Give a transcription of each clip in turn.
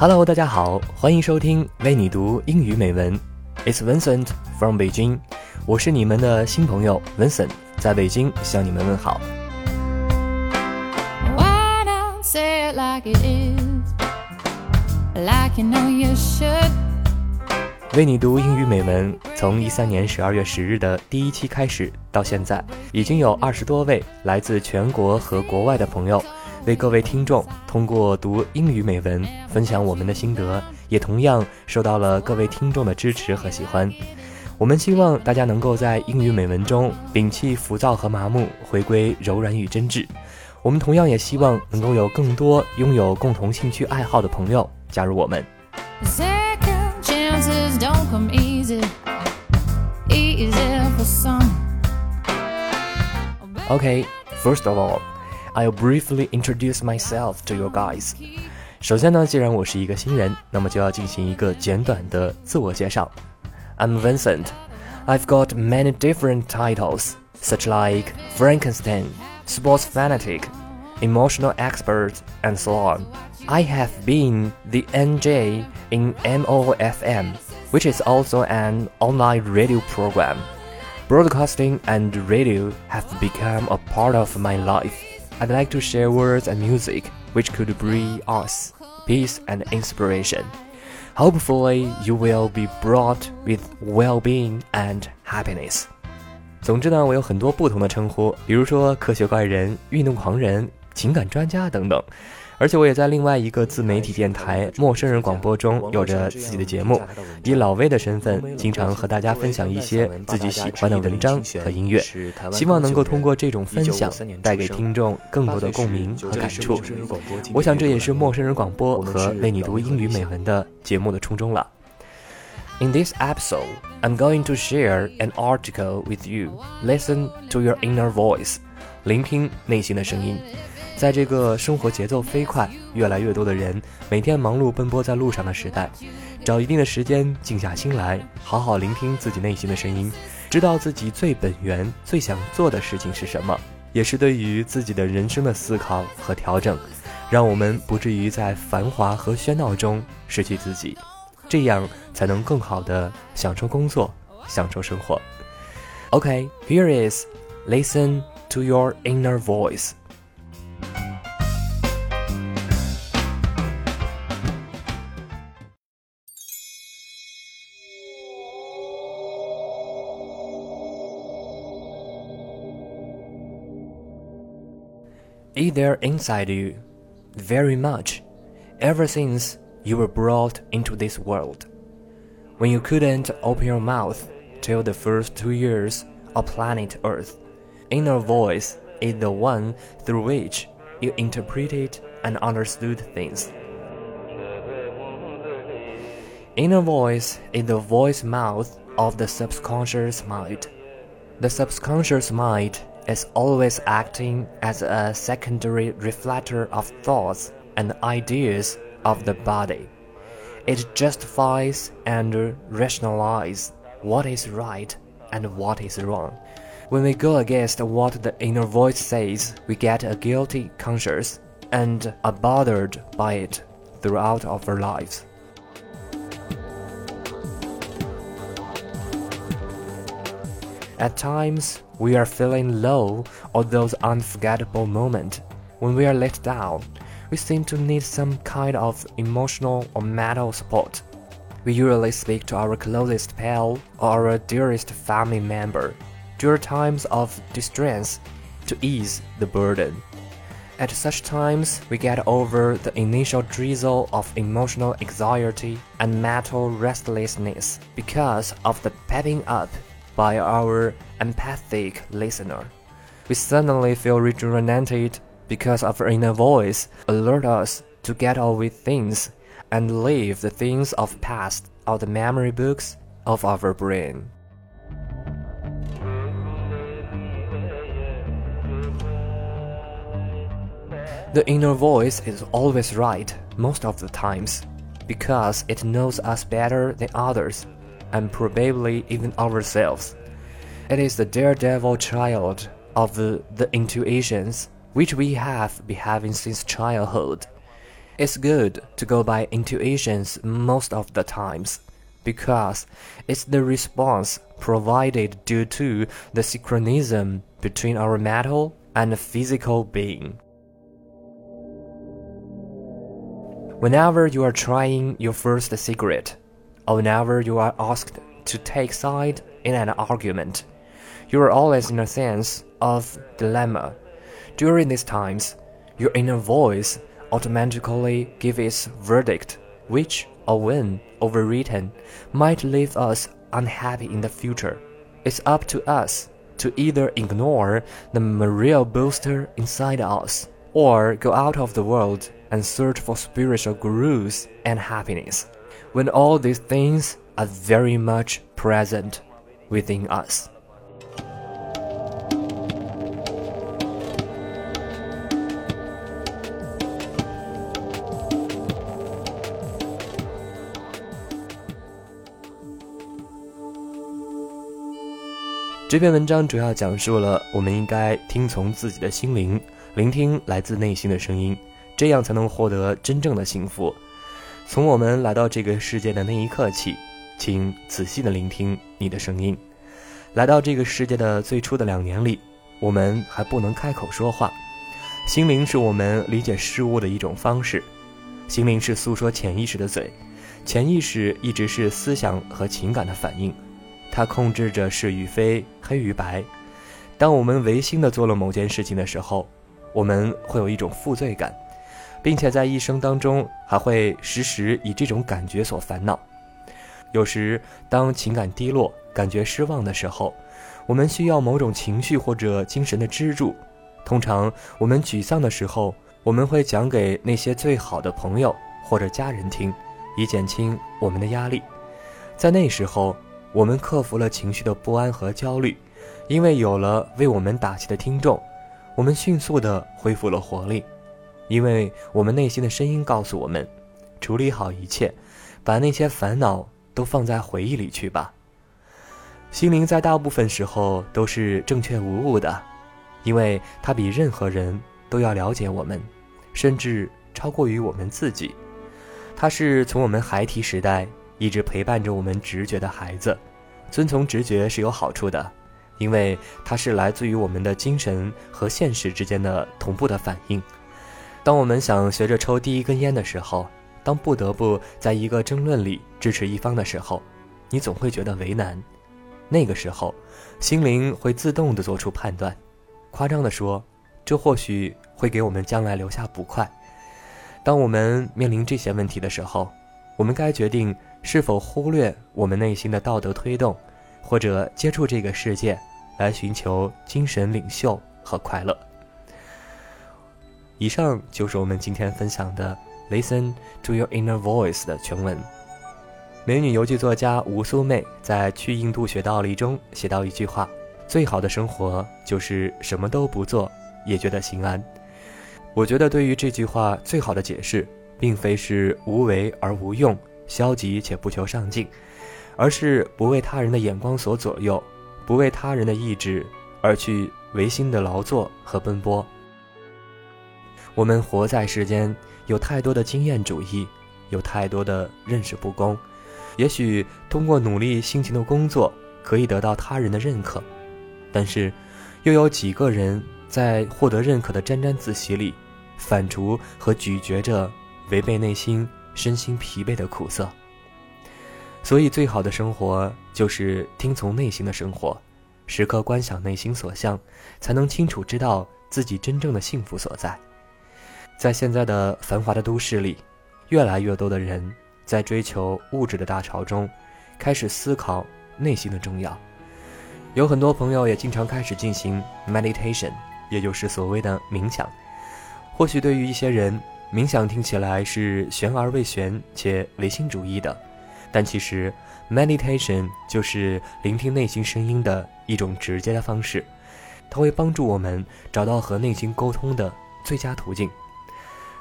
Hello，大家好，欢迎收听为你读英语美文。It's Vincent from Beijing，我是你们的新朋友 Vincent，在北京向你们问好。为你读英语美文，从一三年十二月十日的第一期开始到现在，已经有二十多位来自全国和国外的朋友。为各位听众通过读英语美文分享我们的心得，也同样受到了各位听众的支持和喜欢。我们希望大家能够在英语美文中摒弃浮躁和麻木，回归柔软与真挚。我们同样也希望能够有更多拥有共同兴趣爱好的朋友加入我们。Okay，first of all. I'll briefly introduce myself to you guys。首先呢，既然我是一个新人，那么就要进行一个简短的自我介绍。I'm Vincent. I've got many different titles, such like Frankenstein, sports fanatic, emotional expert, and so on. I have been the NJ in MOFM, which is also an online radio program. Broadcasting and radio have become a part of my life. I'd like to share words and music which could bring us peace and inspiration. Hopefully, you will be brought with well-being and happiness. 总之呢，我有很多不同的称呼，比如说科学怪人、运动狂人、情感专家等等。 而且我也在另外一个自媒体电台“陌生人广播”中有着自己的节目，以老魏的身份，经常和大家分享一些自己喜欢的文章和音乐，希望能够通过这种分享，带给听众更多的共鸣和感触。我想这也是“陌生人广播”和为你读英语美文的节目的初衷了。In this episode, I'm going to share an article with you. Listen to your inner voice，聆听内心的声音。在这个生活节奏飞快、越来越多的人每天忙碌奔波在路上的时代，找一定的时间静下心来，好好聆听自己内心的声音，知道自己最本源、最想做的事情是什么，也是对于自己的人生的思考和调整，让我们不至于在繁华和喧闹中失去自己，这样才能更好的享受工作、享受生活。OK，here is，listen to your inner voice。Is there inside you? Very much, ever since you were brought into this world. When you couldn't open your mouth till the first two years of planet Earth, inner voice is the one through which you interpreted and understood things. Inner voice is the voice mouth of the subconscious mind. The subconscious mind is always acting as a secondary reflector of thoughts and ideas of the body. It justifies and rationalizes what is right and what is wrong. When we go against what the inner voice says, we get a guilty conscience and are bothered by it throughout our lives. At times, we are feeling low or those unforgettable moments when we are let down. We seem to need some kind of emotional or mental support. We usually speak to our closest pal or our dearest family member during times of distress to ease the burden. At such times, we get over the initial drizzle of emotional anxiety and mental restlessness because of the pepping up by our empathic listener. We suddenly feel rejuvenated because our inner voice alert us to get on with things and leave the things of past out the memory books of our brain. The inner voice is always right most of the times because it knows us better than others and probably even ourselves. It is the daredevil child of the, the intuitions which we have been having since childhood. It's good to go by intuitions most of the times because it's the response provided due to the synchronism between our mental and physical being. Whenever you are trying your first cigarette, whenever you are asked to take side in an argument, you are always in a sense of dilemma. During these times, your inner voice automatically gives its verdict, which, or when overwritten, might leave us unhappy in the future. It's up to us to either ignore the morale booster inside us or go out of the world and search for spiritual gurus and happiness when all these things are very much present within us. 这篇文章主要讲述了我们应该听从自己的心灵，聆听来自内心的声音，这样才能获得真正的幸福。从我们来到这个世界的那一刻起，请仔细的聆听你的声音。来到这个世界的最初的两年里，我们还不能开口说话，心灵是我们理解事物的一种方式，心灵是诉说潜意识的嘴，潜意识一直是思想和情感的反应。它控制着是与非、黑与白。当我们违心的做了某件事情的时候，我们会有一种负罪感，并且在一生当中还会时时以这种感觉所烦恼。有时，当情感低落、感觉失望的时候，我们需要某种情绪或者精神的支柱。通常，我们沮丧的时候，我们会讲给那些最好的朋友或者家人听，以减轻我们的压力。在那时候。我们克服了情绪的不安和焦虑，因为有了为我们打气的听众，我们迅速地恢复了活力。因为我们内心的声音告诉我们：处理好一切，把那些烦恼都放在回忆里去吧。心灵在大部分时候都是正确无误的，因为它比任何人都要了解我们，甚至超过于我们自己。它是从我们孩提时代。一直陪伴着我们直觉的孩子，遵从直觉是有好处的，因为它是来自于我们的精神和现实之间的同步的反应。当我们想学着抽第一根烟的时候，当不得不在一个争论里支持一方的时候，你总会觉得为难。那个时候，心灵会自动的做出判断。夸张的说，这或许会给我们将来留下不快。当我们面临这些问题的时候，我们该决定。是否忽略我们内心的道德推动，或者接触这个世界，来寻求精神领袖和快乐？以上就是我们今天分享的《Listen to Your Inner Voice》的全文。美女游记作家吴苏妹在《去印度学道理》中写到一句话：“最好的生活就是什么都不做，也觉得心安。”我觉得对于这句话最好的解释，并非是无为而无用。消极且不求上进，而是不为他人的眼光所左右，不为他人的意志而去违心的劳作和奔波。我们活在世间，有太多的经验主义，有太多的认识不公。也许通过努力辛勤的工作可以得到他人的认可，但是，又有几个人在获得认可的沾沾自喜里，反刍和咀嚼着违背内心？身心疲惫的苦涩，所以最好的生活就是听从内心的生活，时刻观想内心所向，才能清楚知道自己真正的幸福所在。在现在的繁华的都市里，越来越多的人在追求物质的大潮中，开始思考内心的重要。有很多朋友也经常开始进行 meditation，也就是所谓的冥想。或许对于一些人，冥想听起来是玄而未玄且唯心主义的，但其实 meditation 就是聆听内心声音的一种直接的方式，它会帮助我们找到和内心沟通的最佳途径。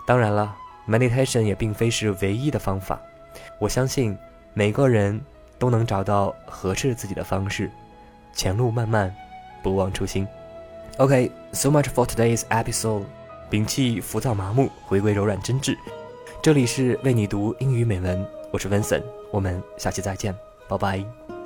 当然了，meditation 也并非是唯一的方法，我相信每个人都能找到合适自己的方式。前路漫漫，不忘初心。OK，so much for today's episode. 摒弃浮躁麻木，回归柔软真挚。这里是为你读英语美文，我是 Vincent，我们下期再见，拜拜。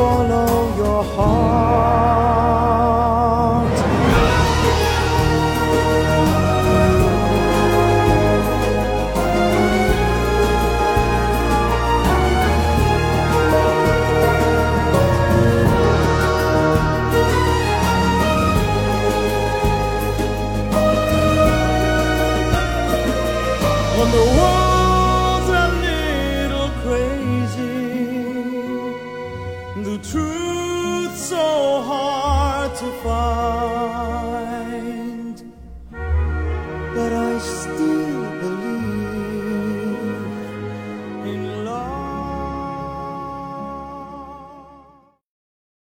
follow your heart. On the wall.